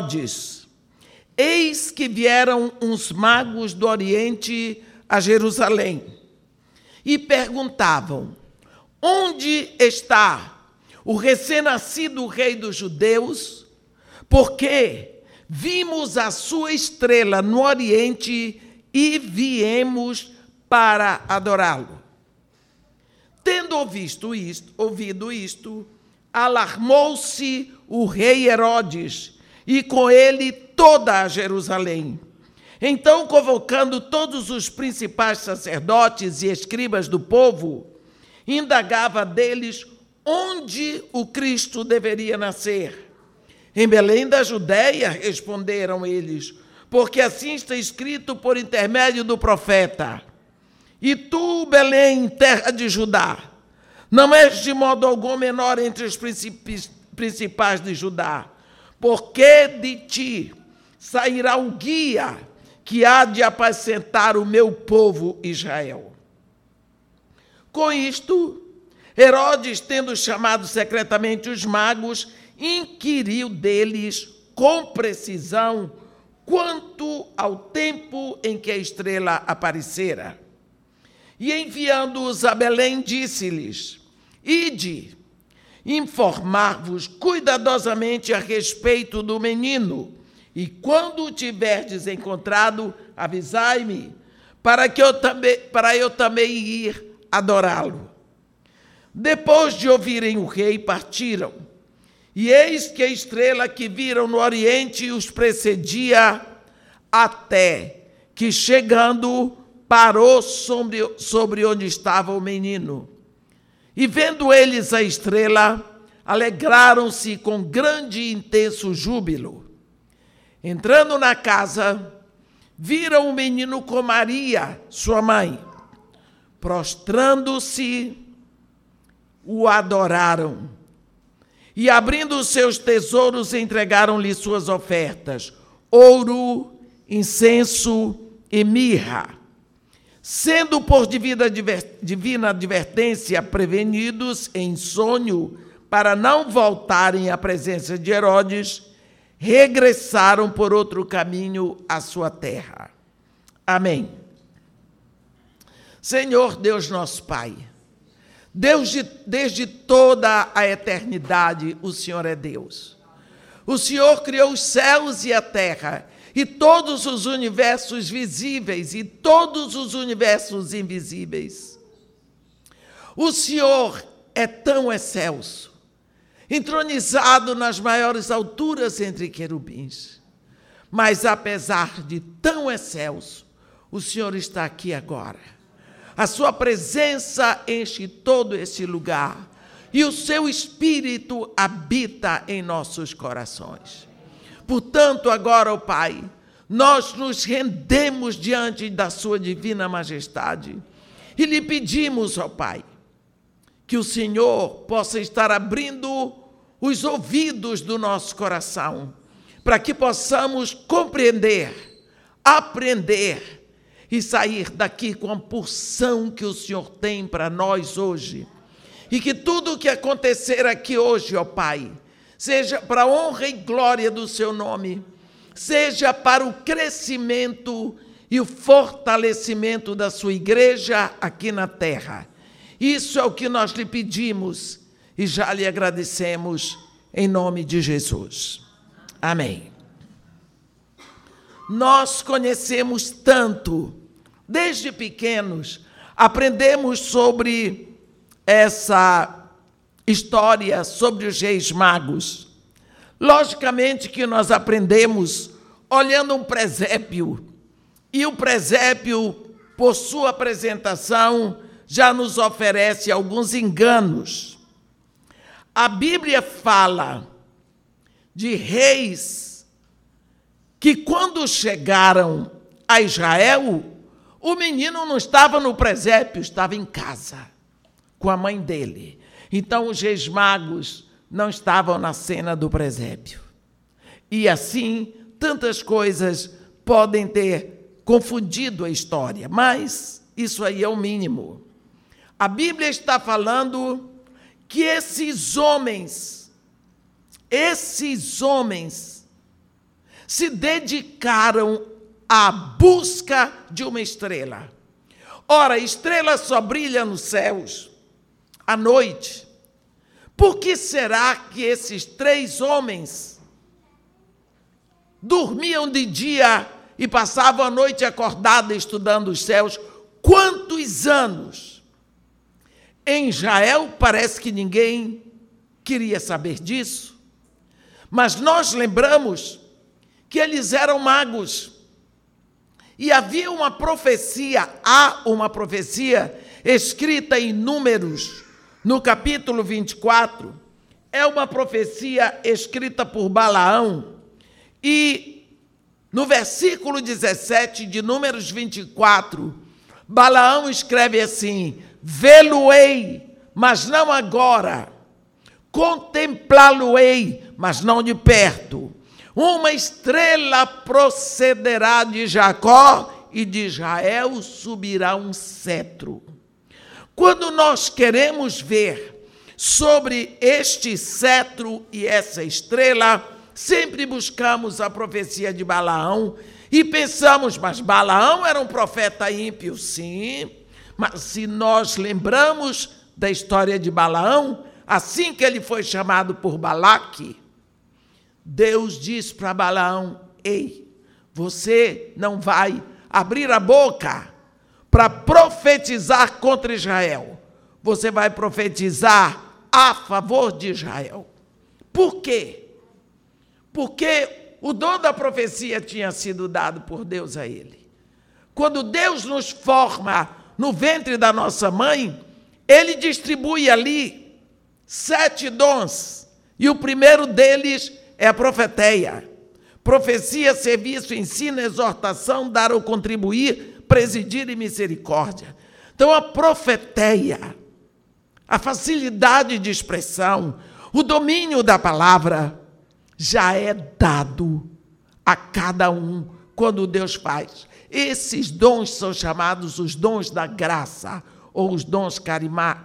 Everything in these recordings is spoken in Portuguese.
Herodes, eis que vieram uns magos do Oriente a Jerusalém e perguntavam: Onde está o recém-nascido rei dos judeus? Porque vimos a sua estrela no Oriente e viemos para adorá-lo. Tendo ouvido isto, ouvido isto, alarmou-se o rei Herodes e com ele toda a Jerusalém. Então, convocando todos os principais sacerdotes e escribas do povo, indagava deles onde o Cristo deveria nascer. Em Belém da Judéia, responderam eles, porque assim está escrito por intermédio do profeta. E tu, Belém, terra de Judá, não és de modo algum menor entre os principais de Judá, porque de ti sairá o guia que há de apacentar o meu povo Israel. Com isto, Herodes, tendo chamado secretamente os magos, inquiriu deles com precisão quanto ao tempo em que a estrela aparecera. E enviando-os a Belém, disse-lhes: Ide, informar-vos cuidadosamente a respeito do menino, e quando o tiverdes encontrado, avisai-me, para que eu também, para eu também ir adorá-lo. Depois de ouvirem o rei, partiram. E eis que a estrela que viram no oriente os precedia até que, chegando, parou sobre, sobre onde estava o menino. E vendo eles a estrela, alegraram-se com grande e intenso júbilo. Entrando na casa, viram o menino com Maria, sua mãe. Prostrando-se, o adoraram. E abrindo os seus tesouros, entregaram-lhe suas ofertas: ouro, incenso e mirra sendo por divina advertência prevenidos em sonho para não voltarem à presença de Herodes, regressaram por outro caminho à sua terra. Amém. Senhor Deus nosso Pai, Deus de, desde toda a eternidade, o Senhor é Deus. O Senhor criou os céus e a terra e todos os universos visíveis e todos os universos invisíveis. O Senhor é tão excelso, entronizado nas maiores alturas entre querubins. Mas apesar de tão excelso, o Senhor está aqui agora. A sua presença enche todo esse lugar e o seu espírito habita em nossos corações. Portanto, agora, ó Pai, nós nos rendemos diante da Sua divina majestade e lhe pedimos, ó Pai, que o Senhor possa estar abrindo os ouvidos do nosso coração, para que possamos compreender, aprender e sair daqui com a porção que o Senhor tem para nós hoje. E que tudo o que acontecer aqui hoje, ó Pai, seja para a honra e glória do seu nome, seja para o crescimento e o fortalecimento da sua igreja aqui na terra. Isso é o que nós lhe pedimos e já lhe agradecemos em nome de Jesus. Amém. Nós conhecemos tanto, desde pequenos, aprendemos sobre essa história sobre os reis magos. Logicamente que nós aprendemos olhando um presépio, e o presépio, por sua apresentação, já nos oferece alguns enganos. A Bíblia fala de reis que, quando chegaram a Israel, o menino não estava no presépio, estava em casa, com a mãe dele. Então os reis magos não estavam na cena do presépio. E assim, tantas coisas podem ter confundido a história, mas isso aí é o mínimo. A Bíblia está falando que esses homens, esses homens, se dedicaram à busca de uma estrela. Ora, estrela só brilha nos céus à noite. Por que será que esses três homens dormiam de dia e passavam a noite acordada estudando os céus? Quantos anos? Em Israel parece que ninguém queria saber disso. Mas nós lembramos que eles eram magos. E havia uma profecia, há uma profecia escrita em Números, no capítulo 24. É uma profecia escrita por Balaão. E no versículo 17 de Números 24, Balaão escreve assim: Vê-lo-ei, mas não agora. Contemplá-lo-ei, mas não de perto uma estrela procederá de Jacó e de Israel subirá um cetro. Quando nós queremos ver sobre este cetro e essa estrela, sempre buscamos a profecia de Balaão e pensamos, mas Balaão era um profeta ímpio, sim. Mas se nós lembramos da história de Balaão, assim que ele foi chamado por Balaque, Deus diz para Balaão: Ei, você não vai abrir a boca para profetizar contra Israel. Você vai profetizar a favor de Israel. Por quê? Porque o dom da profecia tinha sido dado por Deus a ele. Quando Deus nos forma no ventre da nossa mãe, ele distribui ali sete dons. E o primeiro deles é a profeteia. Profecia, serviço, ensino, exortação, dar ou contribuir, presidir e misericórdia. Então, a profeteia, a facilidade de expressão, o domínio da palavra, já é dado a cada um quando Deus faz. Esses dons são chamados os dons da graça ou os dons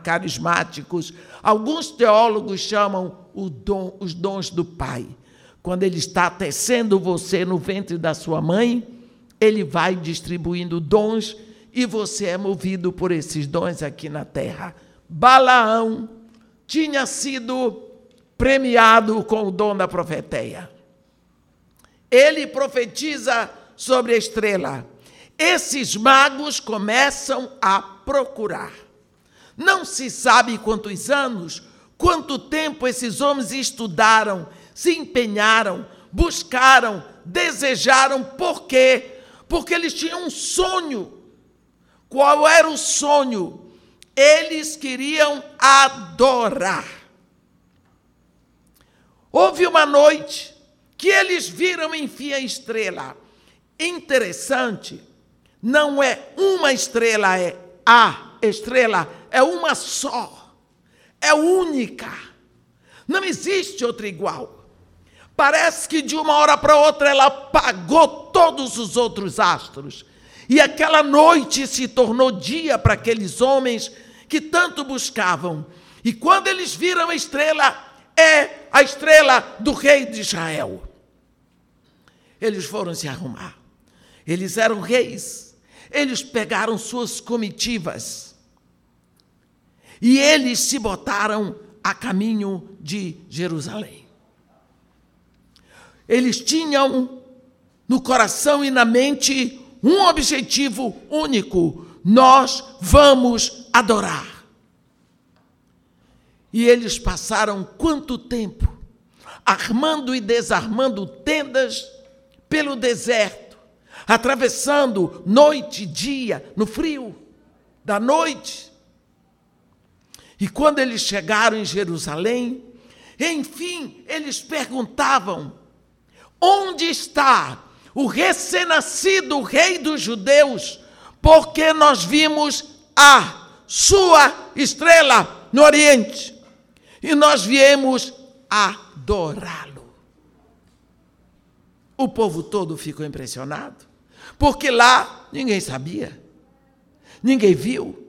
carismáticos. Alguns teólogos chamam dom, os dons do Pai quando ele está tecendo você no ventre da sua mãe, ele vai distribuindo dons e você é movido por esses dons aqui na terra. Balaão tinha sido premiado com o dom da profeteia. Ele profetiza sobre a estrela. Esses magos começam a procurar. Não se sabe quantos anos, quanto tempo esses homens estudaram se empenharam, buscaram, desejaram, por quê? Porque eles tinham um sonho. Qual era o sonho? Eles queriam adorar. Houve uma noite que eles viram, enfim, a estrela. Interessante, não é uma estrela, é a estrela, é uma só, é única. Não existe outra igual. Parece que de uma hora para outra ela apagou todos os outros astros. E aquela noite se tornou dia para aqueles homens que tanto buscavam. E quando eles viram a estrela, é a estrela do rei de Israel. Eles foram se arrumar. Eles eram reis. Eles pegaram suas comitivas. E eles se botaram a caminho de Jerusalém. Eles tinham no coração e na mente um objetivo único: nós vamos adorar. E eles passaram quanto tempo armando e desarmando tendas pelo deserto, atravessando noite e dia, no frio da noite. E quando eles chegaram em Jerusalém, enfim, eles perguntavam: Onde está o recém-nascido rei dos judeus? Porque nós vimos a sua estrela no Oriente e nós viemos adorá-lo. O povo todo ficou impressionado, porque lá ninguém sabia, ninguém viu.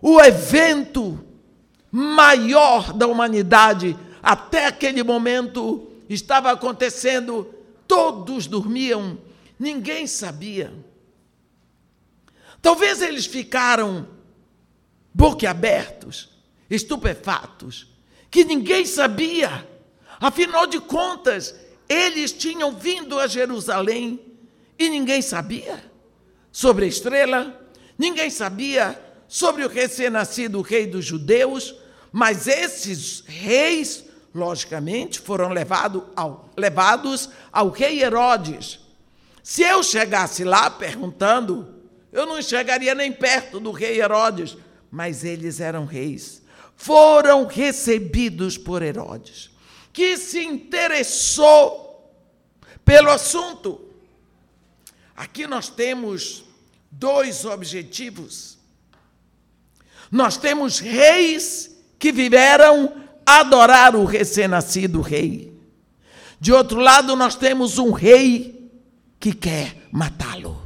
O evento maior da humanidade até aquele momento estava acontecendo todos dormiam, ninguém sabia. Talvez eles ficaram boquiabertos, estupefatos, que ninguém sabia. Afinal de contas, eles tinham vindo a Jerusalém e ninguém sabia sobre a estrela, ninguém sabia sobre o recém-nascido rei dos judeus, mas esses reis, logicamente, foram levado ao, levados ao rei Herodes. Se eu chegasse lá perguntando, eu não chegaria nem perto do rei Herodes, mas eles eram reis. Foram recebidos por Herodes, que se interessou pelo assunto. Aqui nós temos dois objetivos. Nós temos reis que viveram adorar o recém-nascido rei. De outro lado, nós temos um rei que quer matá-lo.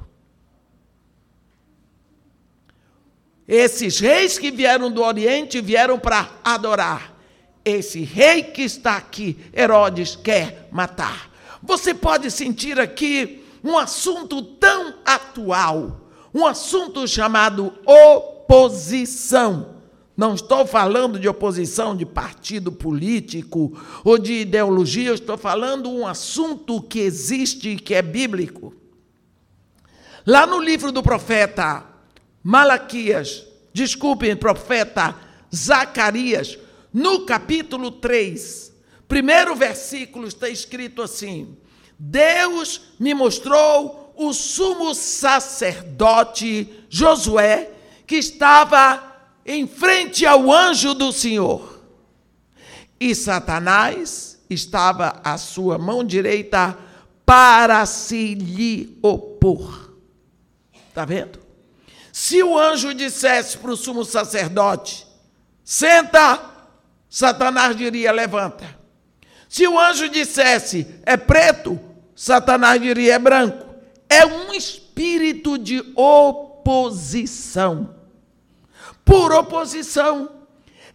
Esses reis que vieram do Oriente vieram para adorar. Esse rei que está aqui, Herodes, quer matar. Você pode sentir aqui um assunto tão atual, um assunto chamado oposição. Não estou falando de oposição de partido político ou de ideologia, eu estou falando um assunto que existe e que é bíblico. Lá no livro do profeta Malaquias, desculpem, profeta Zacarias, no capítulo 3, primeiro versículo está escrito assim: Deus me mostrou o sumo sacerdote Josué, que estava em frente ao anjo do Senhor. E Satanás estava à sua mão direita para se lhe opor. Está vendo? Se o anjo dissesse para o sumo sacerdote: senta, Satanás diria: levanta. Se o anjo dissesse: é preto, Satanás diria: é branco. É um espírito de oposição. Por oposição.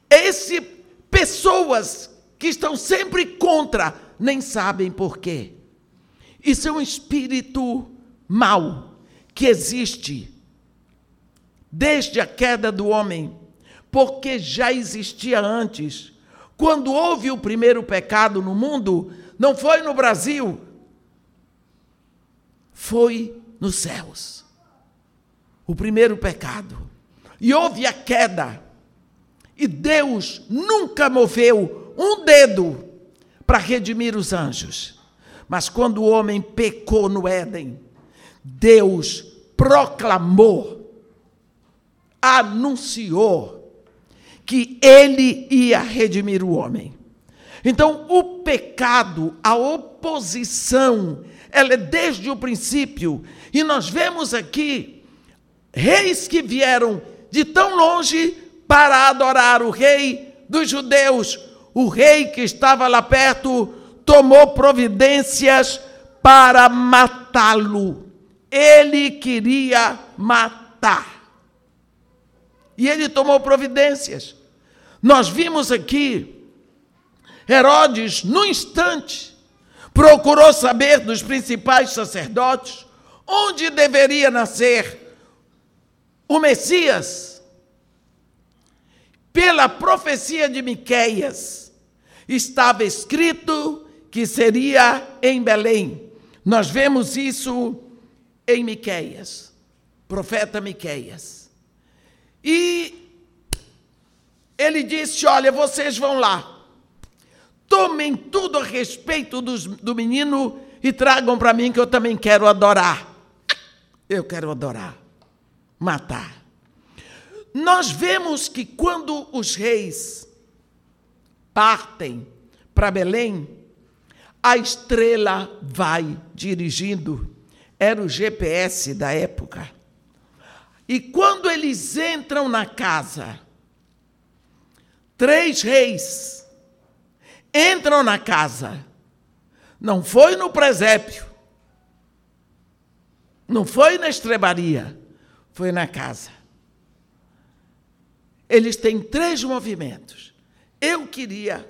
Esse pessoas que estão sempre contra, nem sabem por quê. Isso é um espírito mau que existe desde a queda do homem, porque já existia antes. Quando houve o primeiro pecado no mundo, não foi no Brasil, foi nos céus. O primeiro pecado. E houve a queda. E Deus nunca moveu um dedo para redimir os anjos. Mas quando o homem pecou no Éden, Deus proclamou anunciou que ele ia redimir o homem. Então, o pecado, a oposição, ela é desde o princípio. E nós vemos aqui reis que vieram de tão longe para adorar o rei dos judeus. O rei que estava lá perto tomou providências para matá-lo. Ele queria matar e ele tomou providências. Nós vimos aqui, Herodes, no instante, procurou saber dos principais sacerdotes onde deveria nascer o Messias. Pela profecia de Miqueias, estava escrito que seria em Belém. Nós vemos isso em Miqueias, profeta Miqueias. E ele disse: Olha, vocês vão lá, tomem tudo a respeito dos, do menino e tragam para mim que eu também quero adorar. Eu quero adorar, matar. Nós vemos que quando os reis partem para Belém, a estrela vai dirigindo. Era o GPS da época. E quando eles entram na casa, três reis entram na casa, não foi no presépio, não foi na estrebaria, foi na casa. Eles têm três movimentos. Eu queria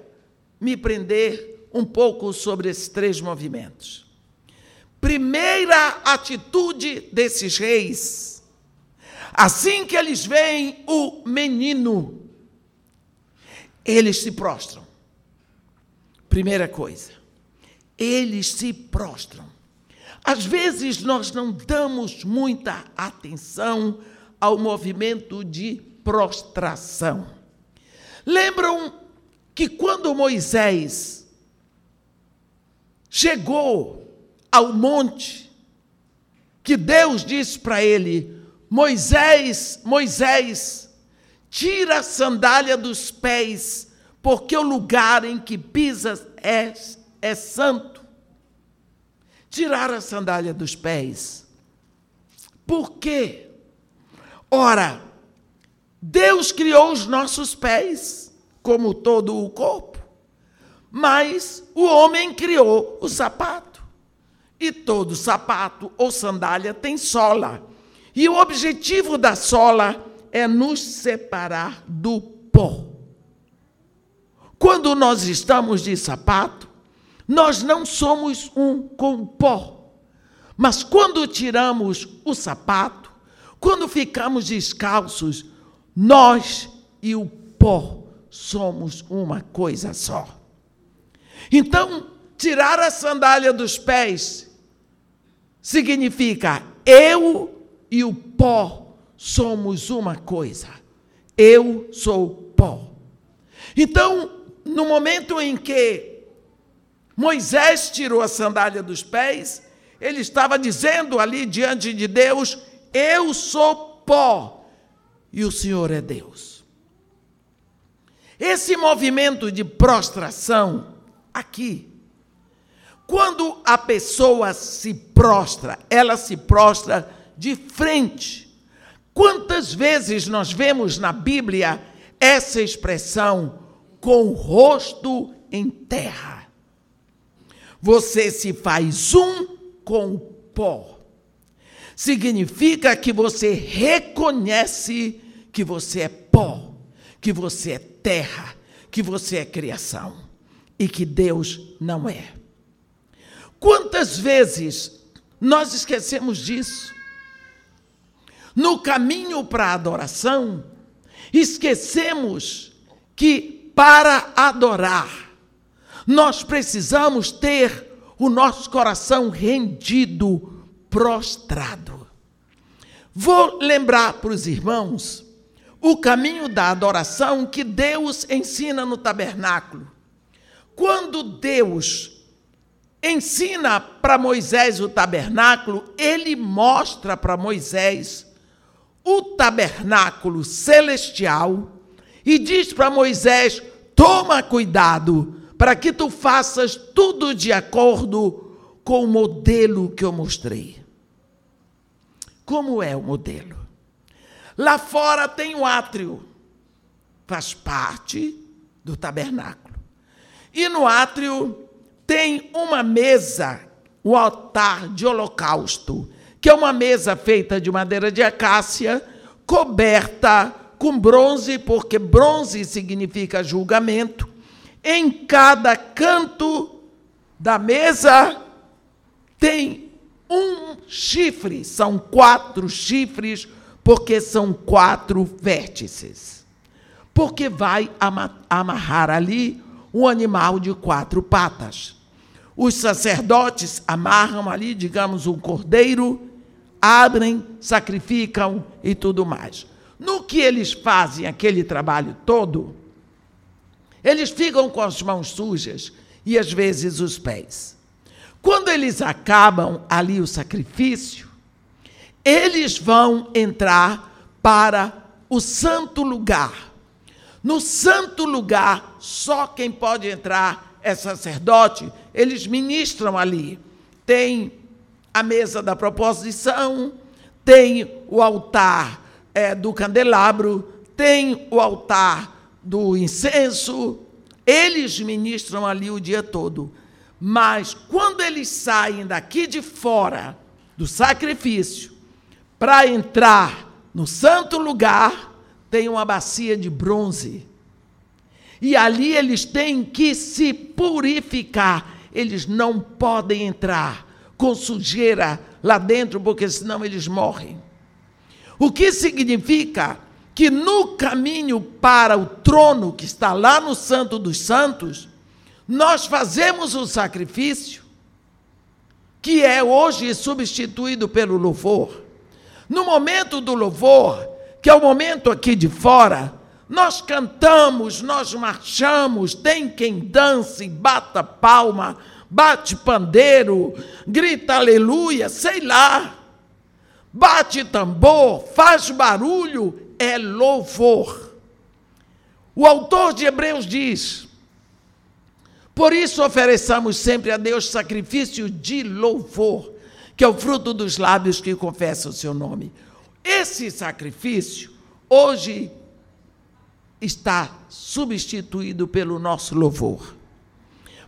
me prender um pouco sobre esses três movimentos. primeira atitude desses reis, assim que eles veem o menino, eles se prostram. Primeira coisa, eles se prostram. Às vezes nós não damos muita atenção ao movimento de prostração. Lembram que quando Moisés chegou ao monte, que Deus disse para ele: Moisés, Moisés, tira a sandália dos pés, porque o lugar em que pisas é, é santo. Tirar a sandália dos pés. Por quê? Ora, Deus criou os nossos pés, como todo o corpo, mas o homem criou o sapato. E todo sapato ou sandália tem sola. E o objetivo da sola é nos separar do pó. Quando nós estamos de sapato, nós não somos um com pó. Mas quando tiramos o sapato, quando ficamos descalços, nós e o pó somos uma coisa só. Então, tirar a sandália dos pés significa eu e o pó somos uma coisa. Eu sou pó. Então, no momento em que Moisés tirou a sandália dos pés, ele estava dizendo ali diante de Deus: Eu sou pó e o Senhor é Deus. Esse movimento de prostração aqui, quando a pessoa se prostra, ela se prostra de frente. Quantas vezes nós vemos na Bíblia essa expressão com o rosto em terra? Você se faz um com o pó. Significa que você reconhece que você é pó, que você é terra, que você é criação e que Deus não é. Quantas vezes nós esquecemos disso? No caminho para a adoração, esquecemos que para adorar, nós precisamos ter o nosso coração rendido, prostrado. Vou lembrar para os irmãos o caminho da adoração que Deus ensina no tabernáculo. Quando Deus ensina para Moisés o tabernáculo, ele mostra para Moisés o tabernáculo celestial e diz para Moisés: toma cuidado para que tu faças tudo de acordo com o modelo que eu mostrei. Como é o modelo? Lá fora tem o átrio, faz parte do tabernáculo. E no átrio tem uma mesa, o altar de holocausto, que é uma mesa feita de madeira de acácia, coberta com bronze, porque bronze significa julgamento. Em cada canto da mesa tem um chifre, são quatro chifres porque são quatro vértices. Porque vai amarrar ali um animal de quatro patas. Os sacerdotes amarram ali, digamos, um cordeiro, abrem, sacrificam e tudo mais. No que eles fazem aquele trabalho todo, eles ficam com as mãos sujas e às vezes os pés. Quando eles acabam ali o sacrifício, eles vão entrar para o santo lugar. No santo lugar, só quem pode entrar é sacerdote, eles ministram ali. Tem a mesa da proposição, tem o altar é, do candelabro, tem o altar do incenso, eles ministram ali o dia todo. Mas quando eles saem daqui de fora do sacrifício, para entrar no santo lugar, tem uma bacia de bronze. E ali eles têm que se purificar. Eles não podem entrar com sujeira lá dentro, porque senão eles morrem. O que significa que no caminho para o trono que está lá no Santo dos Santos, nós fazemos o sacrifício, que é hoje substituído pelo louvor. No momento do louvor, que é o momento aqui de fora, nós cantamos, nós marchamos, tem quem dance, bata palma, bate pandeiro, grita aleluia, sei lá, bate tambor, faz barulho, é louvor. O autor de Hebreus diz: Por isso ofereçamos sempre a Deus sacrifício de louvor, que é o fruto dos lábios que confessam o seu nome. Esse sacrifício, hoje, está substituído pelo nosso louvor.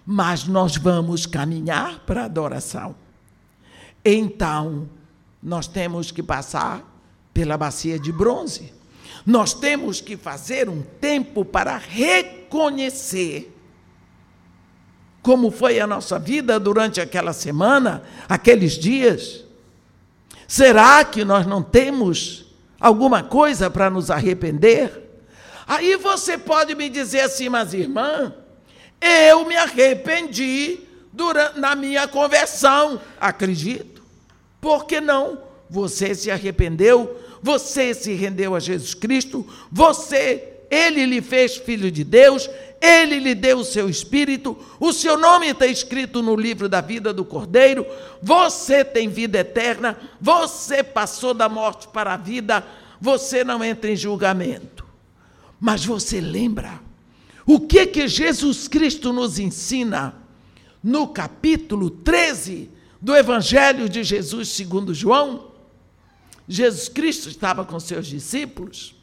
Mas nós vamos caminhar para a adoração. Então, nós temos que passar pela bacia de bronze. Nós temos que fazer um tempo para reconhecer como foi a nossa vida durante aquela semana, aqueles dias. Será que nós não temos alguma coisa para nos arrepender? Aí você pode me dizer assim, mas irmã, eu me arrependi durante, na minha conversão. Acredito. Por que não? Você se arrependeu, você se rendeu a Jesus Cristo, você, ele lhe fez filho de Deus, ele lhe deu o seu espírito, o seu nome está escrito no livro da vida do Cordeiro, você tem vida eterna, você passou da morte para a vida, você não entra em julgamento. Mas você lembra o que que Jesus Cristo nos ensina no capítulo 13 do Evangelho de Jesus segundo João? Jesus Cristo estava com seus discípulos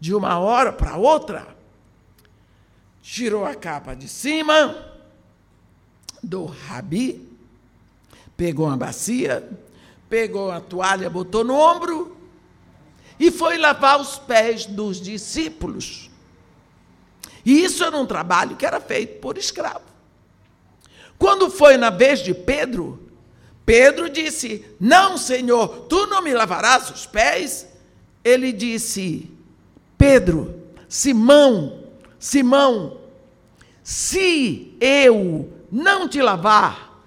de uma hora para outra, tirou a capa de cima do rabi, pegou uma bacia, pegou a toalha, botou no ombro e foi lavar os pés dos discípulos. E isso era um trabalho que era feito por escravo. Quando foi na vez de Pedro, Pedro disse: Não, Senhor, tu não me lavarás os pés? Ele disse: Pedro, Simão, Simão, se eu não te lavar,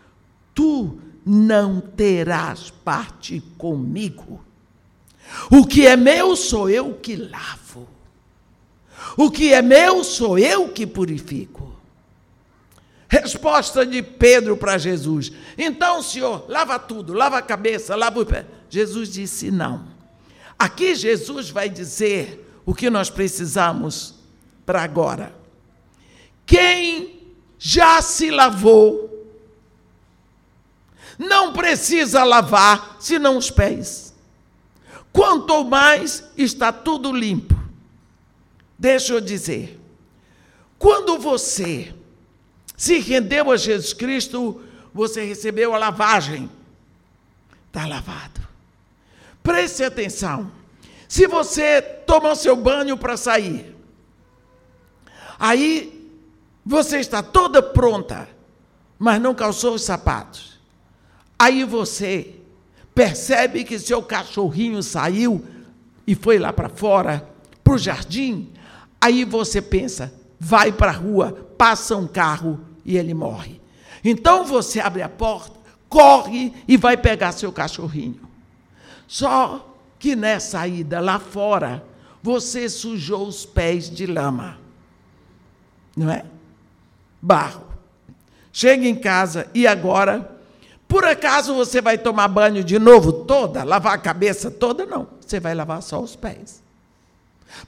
tu não terás parte comigo. O que é meu sou eu que lavo. O que é meu sou eu que purifico. Resposta de Pedro para Jesus. Então, Senhor, lava tudo, lava a cabeça, lava o pé. Jesus disse: não. Aqui Jesus vai dizer o que nós precisamos para agora. Quem já se lavou, não precisa lavar senão os pés. Quanto mais está tudo limpo. Deixa eu dizer, quando você se rendeu a Jesus Cristo, você recebeu a lavagem. Está lavado. Preste atenção. Se você toma o seu banho para sair, aí você está toda pronta, mas não calçou os sapatos. Aí você percebe que seu cachorrinho saiu e foi lá para fora, para o jardim, aí você pensa, vai para a rua, passa um carro e ele morre. Então você abre a porta, corre e vai pegar seu cachorrinho. Só que nessa ida lá fora, você sujou os pés de lama. Não é? Barro. Chega em casa e agora por acaso você vai tomar banho de novo toda, lavar a cabeça toda? Não, você vai lavar só os pés.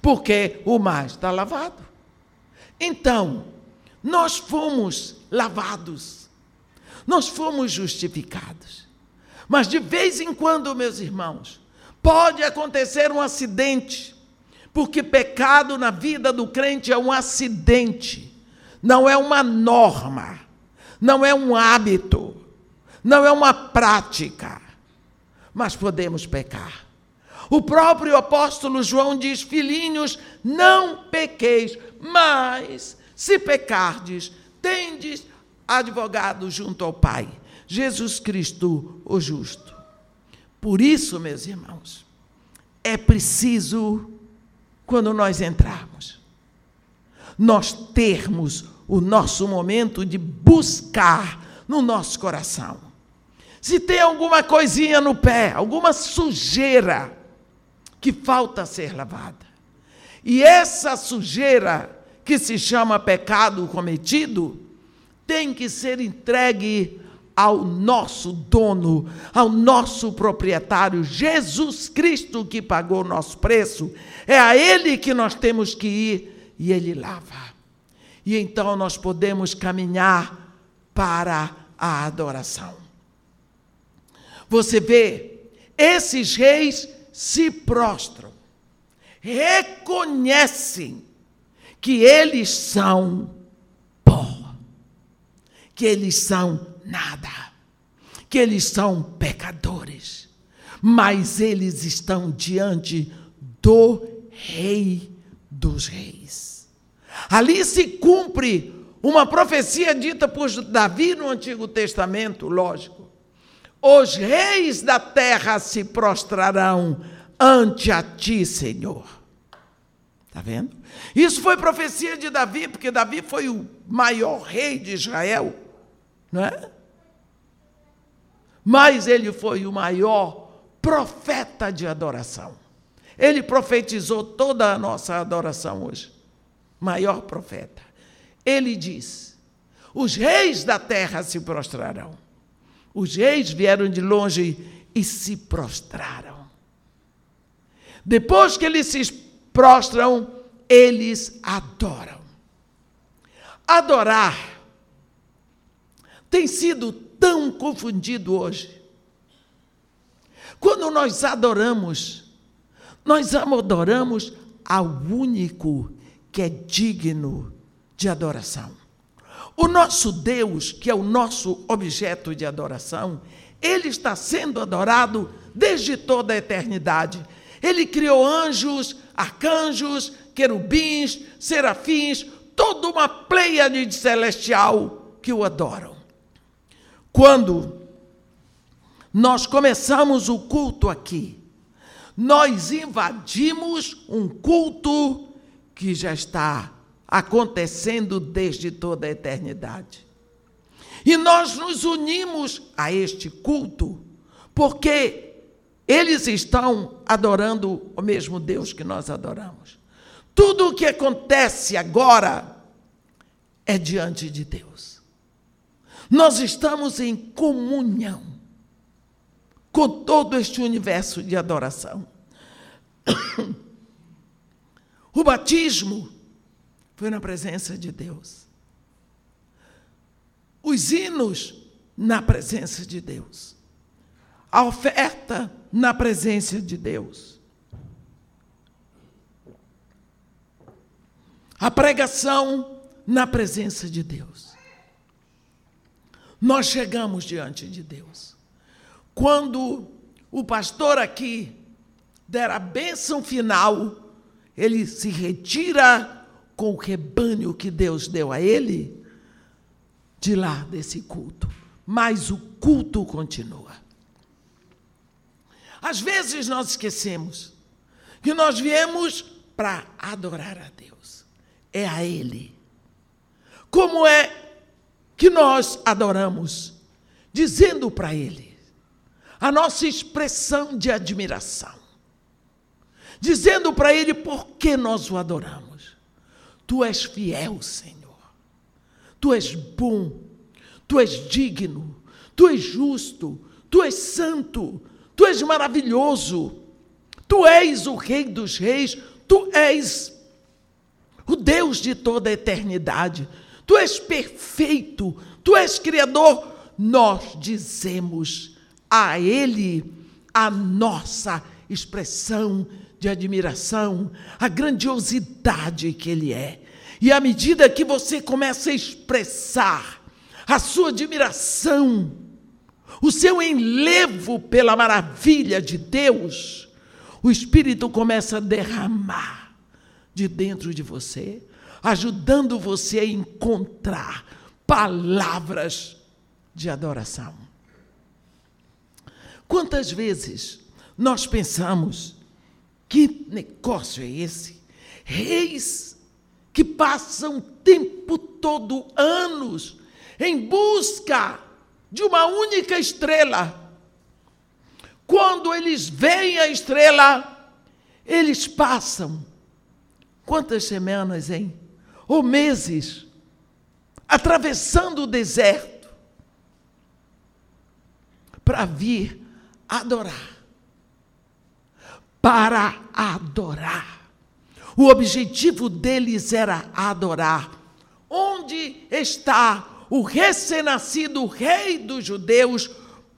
Porque o mar está lavado. Então, nós fomos lavados, nós fomos justificados. Mas de vez em quando, meus irmãos, pode acontecer um acidente, porque pecado na vida do crente é um acidente, não é uma norma, não é um hábito não é uma prática, mas podemos pecar. O próprio apóstolo João diz: Filhinhos, não pequeis, mas se pecardes, tendes advogado junto ao Pai. Jesus Cristo, o justo. Por isso, meus irmãos, é preciso, quando nós entrarmos, nós termos o nosso momento de buscar no nosso coração. Se tem alguma coisinha no pé, alguma sujeira que falta ser lavada, e essa sujeira que se chama pecado cometido tem que ser entregue ao nosso dono, ao nosso proprietário, Jesus Cristo que pagou o nosso preço. É a Ele que nós temos que ir e Ele lava. E então nós podemos caminhar para a adoração. Você vê, esses reis se prostram, reconhecem que eles são pó, que eles são nada, que eles são pecadores, mas eles estão diante do Rei dos Reis. Ali se cumpre uma profecia dita por Davi no Antigo Testamento, lógico. Os reis da terra se prostrarão ante a ti, Senhor. Está vendo? Isso foi profecia de Davi, porque Davi foi o maior rei de Israel, não é? Mas ele foi o maior profeta de adoração. Ele profetizou toda a nossa adoração hoje. Maior profeta. Ele diz: os reis da terra se prostrarão. Os reis vieram de longe e se prostraram. Depois que eles se prostram, eles adoram. Adorar tem sido tão confundido hoje. Quando nós adoramos, nós adoramos ao único que é digno de adoração. O nosso Deus, que é o nosso objeto de adoração, ele está sendo adorado desde toda a eternidade. Ele criou anjos, arcanjos, querubins, serafins, toda uma pleiade celestial que o adoram. Quando nós começamos o culto aqui, nós invadimos um culto que já está acontecendo desde toda a eternidade. E nós nos unimos a este culto porque eles estão adorando o mesmo Deus que nós adoramos. Tudo o que acontece agora é diante de Deus. Nós estamos em comunhão com todo este universo de adoração. O batismo foi na presença de Deus. Os hinos na presença de Deus. A oferta na presença de Deus. a pregação na presença de Deus. Nós chegamos diante de Deus. Quando o pastor aqui der a bênção final, ele se retira com o rebanho que Deus deu a ele de lá desse culto. Mas o culto continua. Às vezes nós esquecemos que nós viemos para adorar a Deus. É a Ele. Como é que nós adoramos? Dizendo para Ele. A nossa expressão de admiração, dizendo para Ele por que nós o adoramos. Tu és fiel, Senhor, Tu és bom, Tu és digno, Tu és justo, Tu és santo, Tu és maravilhoso, Tu és o Rei dos Reis, Tu és o Deus de toda a eternidade. Tu és perfeito, tu és criador. Nós dizemos a Ele a nossa expressão de admiração, a grandiosidade que Ele é. E à medida que você começa a expressar a sua admiração, o seu enlevo pela maravilha de Deus, o Espírito começa a derramar de dentro de você, ajudando você a encontrar palavras de adoração. Quantas vezes nós pensamos, que negócio é esse? Reis que passam o tempo todo, anos, em busca de uma única estrela. Quando eles veem a estrela, eles passam quantas semanas, hein? Ou meses, atravessando o deserto para vir adorar. Para adorar. O objetivo deles era adorar. Onde está o recém-nascido rei dos judeus?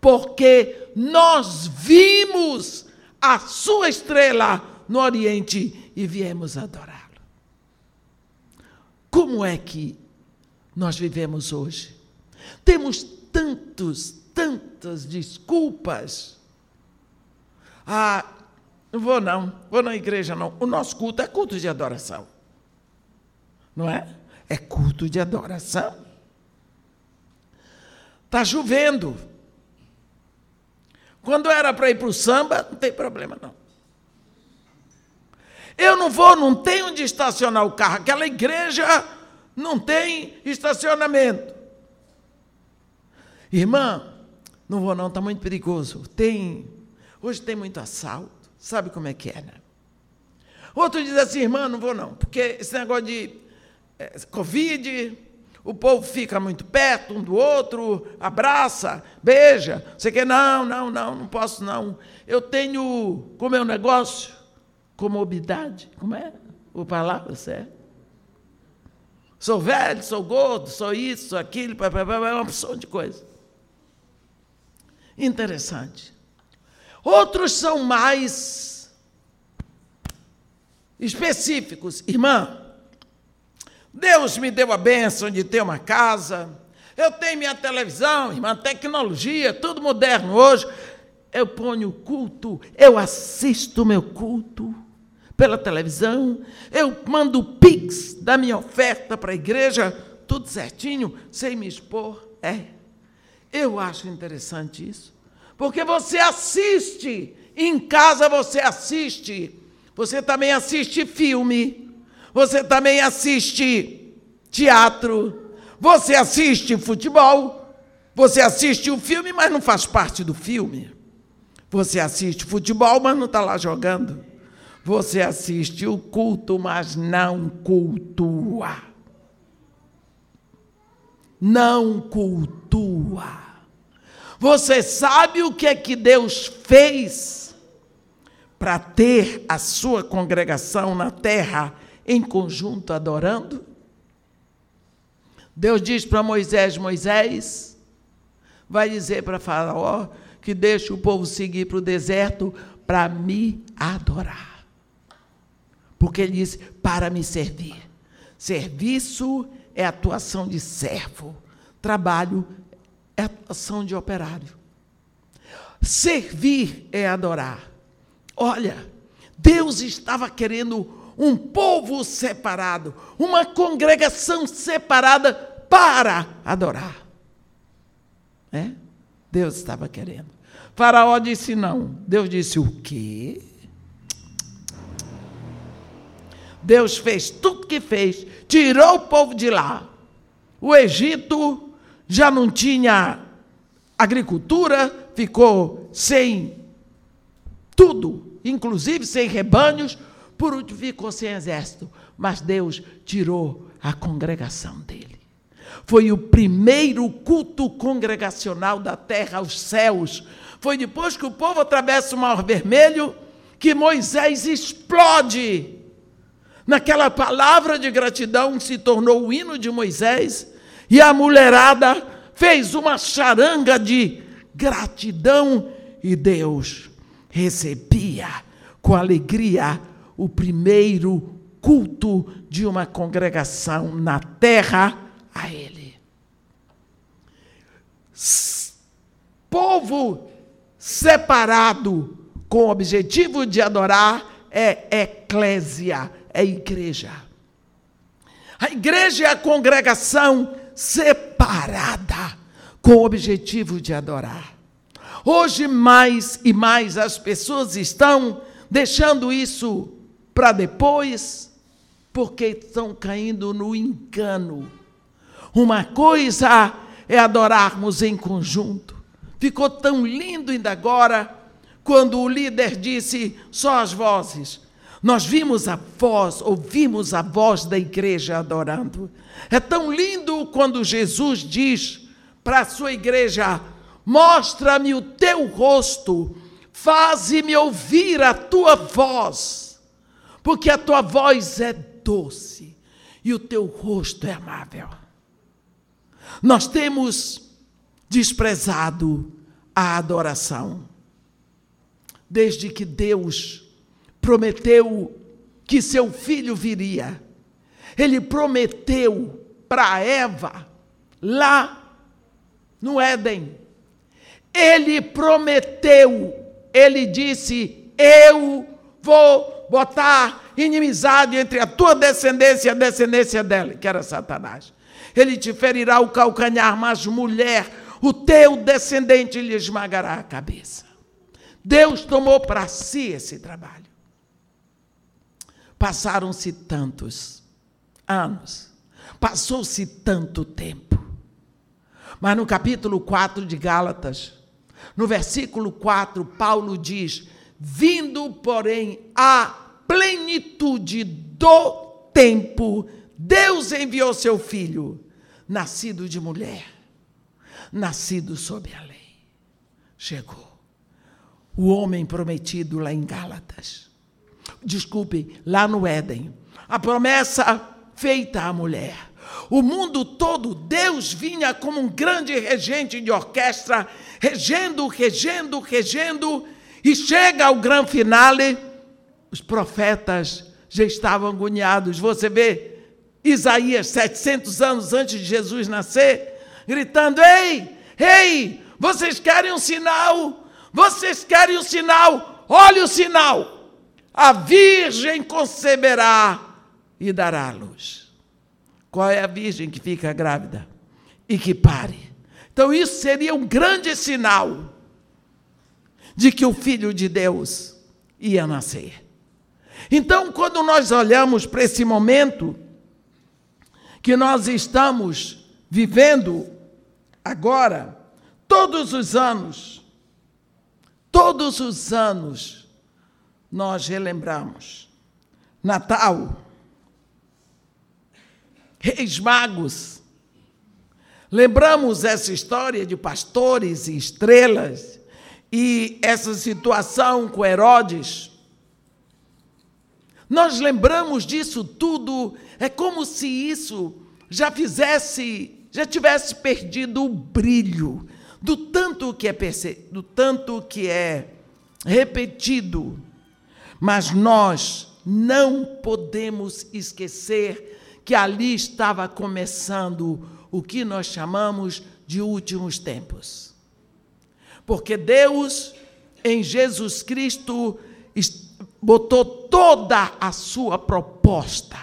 Porque nós vimos a sua estrela no Oriente e viemos adorá-lo. Como é que nós vivemos hoje? Temos tantos, tantas desculpas. Ah, vou não, vou na igreja não. O nosso culto é culto de adoração. Não é? É culto de adoração. Está chovendo. Quando era para ir para o samba, não tem problema não. Eu não vou, não tem onde estacionar o carro. Aquela igreja não tem estacionamento. Irmã, não vou não, está muito perigoso. Tem, hoje tem muito assalto. Sabe como é que é, né? Outro diz assim, irmã, não vou não, porque esse negócio de é, Covid, o povo fica muito perto um do outro, abraça, beija. Você quer? Não, não, não, não posso não. Eu tenho, como é o negócio? Comorbidade. Como é o palavra certo? Sou velho, sou gordo, sou isso, sou aquilo, é uma opção de coisa. Interessante. Outros são mais específicos. Irmã, Deus me deu a bênção de ter uma casa, eu tenho minha televisão, irmã, tecnologia, tudo moderno hoje. Eu ponho culto, eu assisto meu culto pela televisão, eu mando pix da minha oferta para a igreja, tudo certinho, sem me expor. É. Eu acho interessante isso. Porque você assiste, em casa você assiste, você também assiste filme, você também assiste teatro, você assiste futebol, você assiste o filme, mas não faz parte do filme. Você assiste futebol, mas não está lá jogando. Você assiste o culto, mas não cultua. Não cultua. Você sabe o que é que Deus fez para ter a sua congregação na terra em conjunto adorando? Deus diz para Moisés: Moisés, vai dizer para Faraó que deixe o povo seguir para o deserto para me adorar. Porque ele disse: para me servir. Serviço é atuação de servo, trabalho é atuação de operário. Servir é adorar. Olha, Deus estava querendo um povo separado, uma congregação separada para adorar. É? Deus estava querendo. Faraó disse não. Deus disse o quê? Deus fez tudo que fez, tirou o povo de lá. O Egito já não tinha agricultura, ficou sem tudo, inclusive sem rebanhos, por último ficou sem exército. Mas Deus tirou a congregação dele. Foi o primeiro culto congregacional da terra aos céus. Foi depois que o povo atravessa o Mar Vermelho que Moisés explode Naquela palavra de gratidão se tornou o hino de Moisés, e a mulherada fez uma charanga de gratidão, e Deus recebia com alegria o primeiro culto de uma congregação na terra a Ele. Povo separado com o objetivo de adorar é eclésia é igreja. A igreja é a congregação separada com o objetivo de adorar. Hoje, mais e mais as pessoas estão deixando isso para depois, porque estão caindo no engano. Uma coisa é adorarmos em conjunto. Ficou tão lindo ainda agora quando o líder disse só as vozes. Nós vimos a voz, ouvimos a voz da igreja adorando. É tão lindo quando Jesus diz para a sua igreja: Mostra-me o teu rosto, faze-me ouvir a tua voz, porque a tua voz é doce e o teu rosto é amável. Nós temos desprezado a adoração. Desde que Deus prometeu que seu filho viria, ele prometeu para Eva, lá no Éden, ele prometeu, ele disse: Eu vou botar inimizade entre a tua descendência e a descendência dela, que era Satanás. Ele te ferirá o calcanhar, mas mulher, o teu descendente lhe esmagará a cabeça. Deus tomou para si esse trabalho. Passaram-se tantos anos, passou-se tanto tempo. Mas no capítulo 4 de Gálatas, no versículo 4, Paulo diz: Vindo, porém, a plenitude do tempo, Deus enviou seu filho, nascido de mulher, nascido sob a lei. Chegou o homem prometido lá em Gálatas. Desculpe, lá no Éden. A promessa feita à mulher. O mundo todo, Deus vinha como um grande regente de orquestra regendo, regendo, regendo, e chega ao grande finale, os profetas já estavam agoniados. Você vê Isaías, 700 anos antes de Jesus nascer, gritando: Ei, ei, vocês querem um sinal? Vocês querem um sinal? Olha o sinal! A virgem conceberá e dará luz. Qual é a virgem que fica grávida e que pare? Então, isso seria um grande sinal de que o Filho de Deus ia nascer. Então, quando nós olhamos para esse momento que nós estamos vivendo agora, todos os anos, todos os anos, nós relembramos Natal, Reis Magos, Lembramos essa história de pastores e estrelas e essa situação com Herodes. Nós lembramos disso tudo, é como se isso já fizesse, já tivesse perdido o brilho do tanto que é do tanto que é repetido. Mas nós não podemos esquecer que ali estava começando o que nós chamamos de últimos tempos. Porque Deus, em Jesus Cristo, botou toda a sua proposta,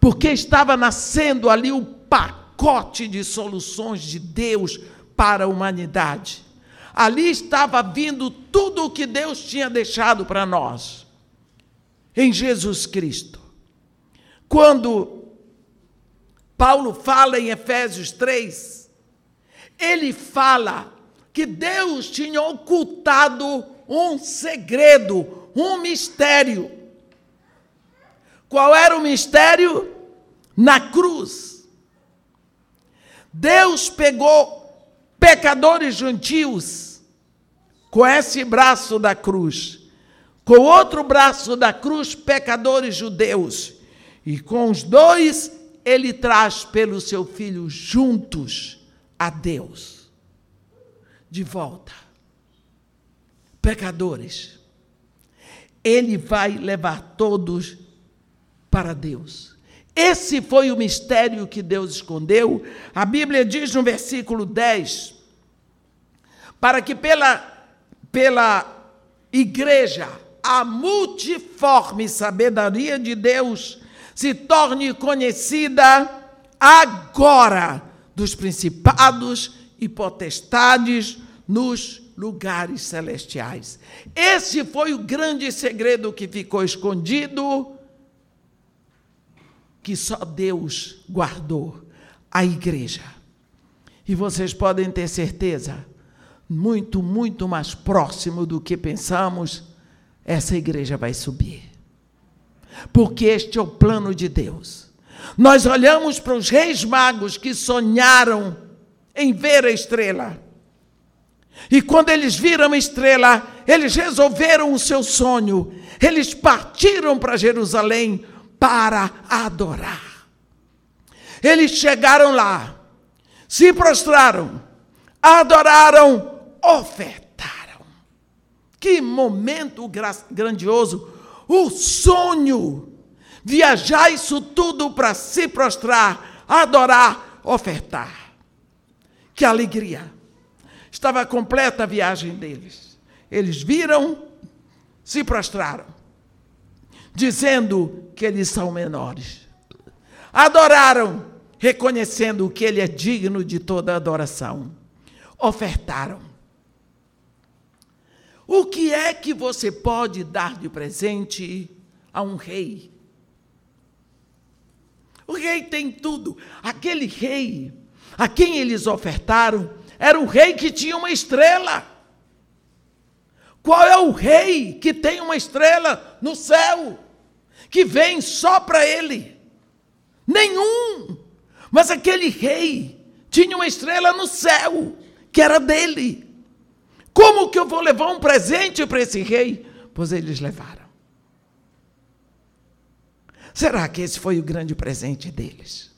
porque estava nascendo ali o pacote de soluções de Deus para a humanidade. Ali estava vindo tudo o que Deus tinha deixado para nós, em Jesus Cristo. Quando Paulo fala em Efésios 3, ele fala que Deus tinha ocultado um segredo, um mistério. Qual era o mistério? Na cruz. Deus pegou pecadores gentios com esse braço da cruz, com o outro braço da cruz, pecadores judeus, e com os dois ele traz pelo seu filho juntos a Deus. De volta. Pecadores. Ele vai levar todos para Deus. Esse foi o mistério que Deus escondeu. A Bíblia diz no versículo 10: para que pela, pela igreja a multiforme sabedoria de Deus se torne conhecida agora dos principados e potestades nos lugares celestiais. Esse foi o grande segredo que ficou escondido, que só Deus guardou a igreja. E vocês podem ter certeza, muito, muito mais próximo do que pensamos, essa igreja vai subir. Porque este é o plano de Deus. Nós olhamos para os reis magos que sonharam em ver a estrela. E quando eles viram a estrela, eles resolveram o seu sonho. Eles partiram para Jerusalém para adorar. Eles chegaram lá, se prostraram, adoraram, ofertaram. Que momento grandioso! O sonho viajar isso tudo para se prostrar, adorar, ofertar. Que alegria! Estava completa a viagem deles. Eles viram, se prostraram, dizendo que eles são menores. Adoraram, reconhecendo que ele é digno de toda adoração. Ofertaram. O que é que você pode dar de presente a um rei? O rei tem tudo. Aquele rei a quem eles ofertaram era o rei que tinha uma estrela. Qual é o rei que tem uma estrela no céu? Que vem só para ele? Nenhum. Mas aquele rei tinha uma estrela no céu, que era dele. Como que eu vou levar um presente para esse rei? Pois eles levaram. Será que esse foi o grande presente deles?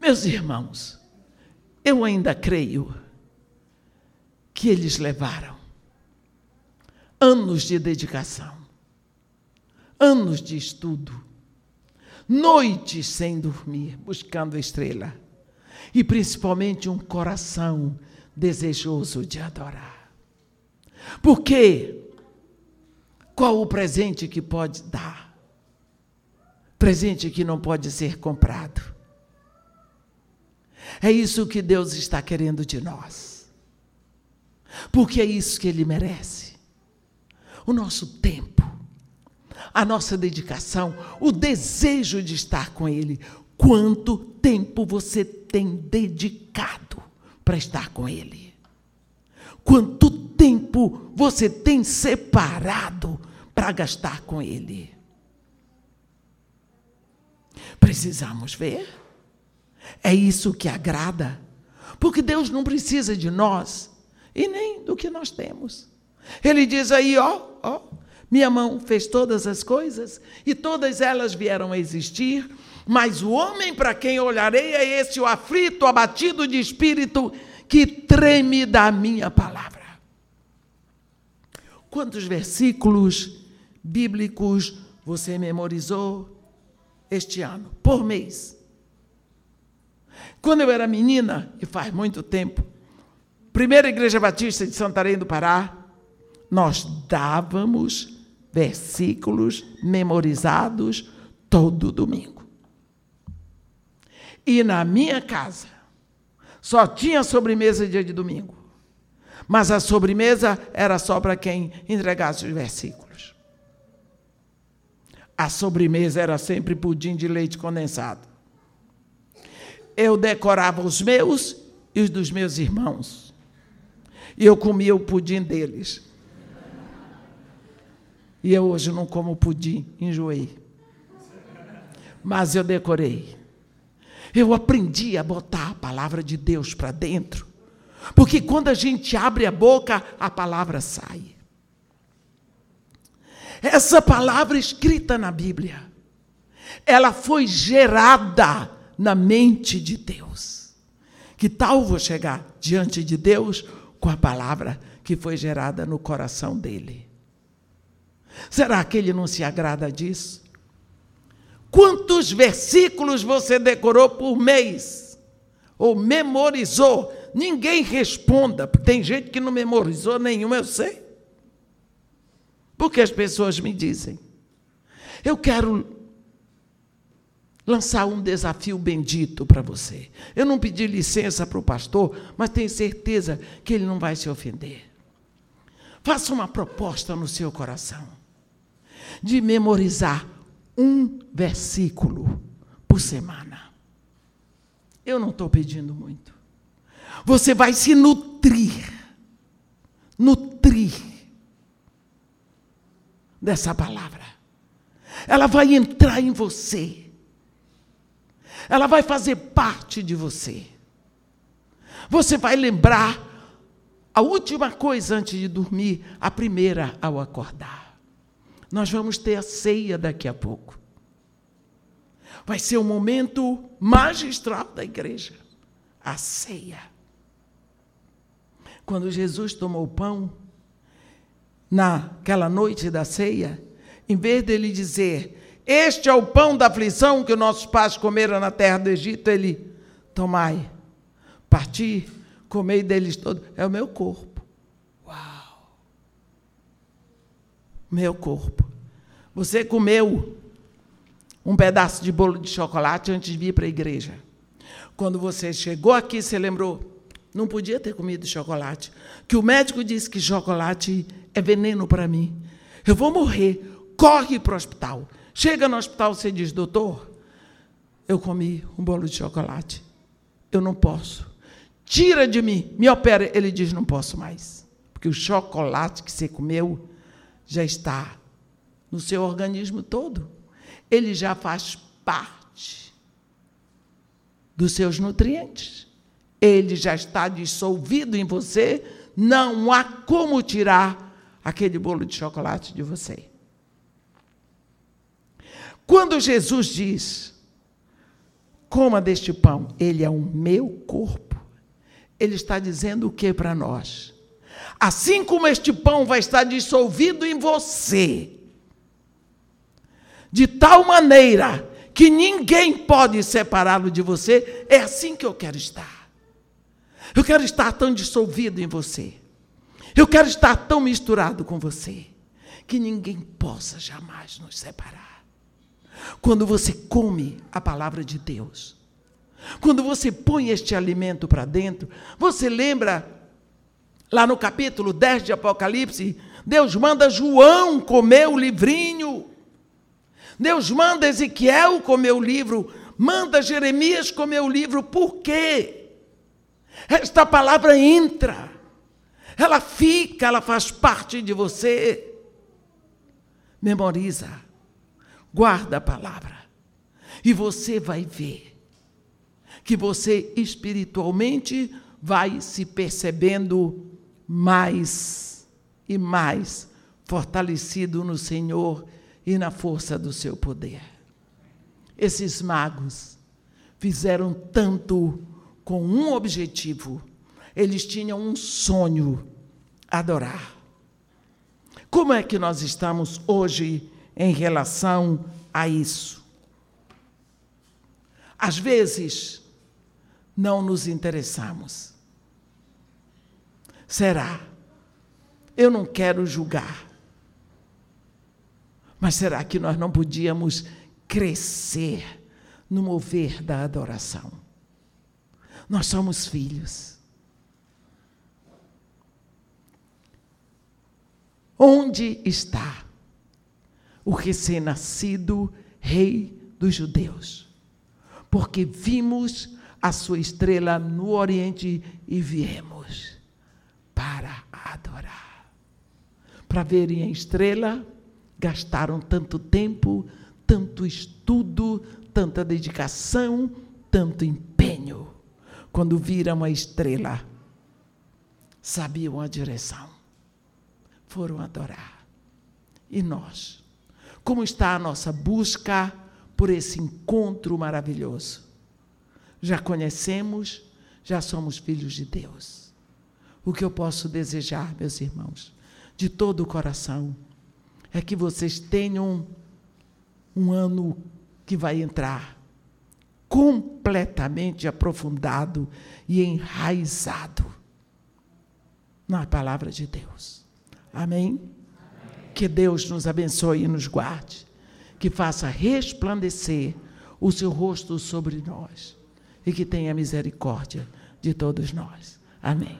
Meus irmãos, eu ainda creio que eles levaram anos de dedicação, anos de estudo, noites sem dormir, buscando estrela, e principalmente um coração desejoso de adorar. Porque qual o presente que pode dar? Presente que não pode ser comprado. É isso que Deus está querendo de nós. Porque é isso que Ele merece. O nosso tempo, a nossa dedicação, o desejo de estar com Ele. Quanto tempo você tem dedicado para estar com Ele? Quanto tempo você tem separado para gastar com Ele. Precisamos ver. É isso que agrada. Porque Deus não precisa de nós e nem do que nós temos. Ele diz aí, ó, ó, minha mão fez todas as coisas e todas elas vieram a existir, mas o homem para quem olharei é esse, o aflito, abatido de espírito, que treme da minha palavra. Quantos versículos bíblicos você memorizou este ano, por mês? Quando eu era menina, e faz muito tempo, primeira igreja batista de Santarém do Pará, nós dávamos versículos memorizados todo domingo. E na minha casa, só tinha sobremesa dia de domingo. Mas a sobremesa era só para quem entregasse os versículos. A sobremesa era sempre pudim de leite condensado. Eu decorava os meus e os dos meus irmãos. E eu comia o pudim deles. E eu hoje não como pudim, enjoei. Mas eu decorei. Eu aprendi a botar a palavra de Deus para dentro. Porque quando a gente abre a boca, a palavra sai. Essa palavra escrita na Bíblia, ela foi gerada na mente de Deus. Que tal vou chegar diante de Deus com a palavra que foi gerada no coração dele? Será que ele não se agrada disso? Quantos versículos você decorou por mês? Ou memorizou? Ninguém responda, porque tem gente que não memorizou nenhum, eu sei. Porque as pessoas me dizem: eu quero lançar um desafio bendito para você. Eu não pedi licença para o pastor, mas tenho certeza que ele não vai se ofender. Faça uma proposta no seu coração de memorizar um versículo por semana. Eu não estou pedindo muito. Você vai se nutrir, nutrir dessa palavra. Ela vai entrar em você. Ela vai fazer parte de você. Você vai lembrar a última coisa antes de dormir, a primeira ao acordar. Nós vamos ter a ceia daqui a pouco. Vai ser o momento magistral da igreja a ceia. Quando Jesus tomou o pão, naquela noite da ceia, em vez dele dizer: Este é o pão da aflição que nossos pais comeram na terra do Egito, ele, tomai, parti, comei deles todos, é o meu corpo. Uau! Meu corpo. Você comeu um pedaço de bolo de chocolate antes de vir para a igreja. Quando você chegou aqui, você lembrou, não podia ter comido chocolate, que o médico disse que chocolate é veneno para mim. Eu vou morrer. Corre para o hospital. Chega no hospital, você diz, doutor, eu comi um bolo de chocolate. Eu não posso. Tira de mim, me opera. Ele diz, não posso mais. Porque o chocolate que você comeu já está no seu organismo todo. Ele já faz parte dos seus nutrientes. Ele já está dissolvido em você. Não há como tirar aquele bolo de chocolate de você. Quando Jesus diz: coma deste pão, ele é o meu corpo, ele está dizendo o que para nós? Assim como este pão vai estar dissolvido em você, de tal maneira que ninguém pode separá-lo de você, é assim que eu quero estar. Eu quero estar tão dissolvido em você eu quero estar tão misturado com você que ninguém possa jamais nos separar. Quando você come a palavra de Deus, quando você põe este alimento para dentro, você lembra lá no capítulo 10 de Apocalipse, Deus manda João comer o livrinho. Deus manda Ezequiel comer o livro, manda Jeremias comer o livro. Por quê? Esta palavra entra ela fica, ela faz parte de você. Memoriza, guarda a palavra, e você vai ver que você espiritualmente vai se percebendo mais e mais fortalecido no Senhor e na força do seu poder. Esses magos fizeram tanto com um objetivo eles tinham um sonho: adorar. Como é que nós estamos hoje em relação a isso? Às vezes, não nos interessamos. Será? Eu não quero julgar. Mas será que nós não podíamos crescer no mover da adoração? Nós somos filhos. Onde está o recém-nascido rei dos judeus? Porque vimos a sua estrela no Oriente e viemos para adorar. Para verem a estrela, gastaram tanto tempo, tanto estudo, tanta dedicação, tanto empenho. Quando viram a estrela, sabiam a direção foram adorar. E nós? Como está a nossa busca por esse encontro maravilhoso? Já conhecemos, já somos filhos de Deus. O que eu posso desejar, meus irmãos, de todo o coração, é que vocês tenham um ano que vai entrar completamente aprofundado e enraizado na palavra de Deus. Amém? Que Deus nos abençoe e nos guarde, que faça resplandecer o seu rosto sobre nós e que tenha misericórdia de todos nós. Amém.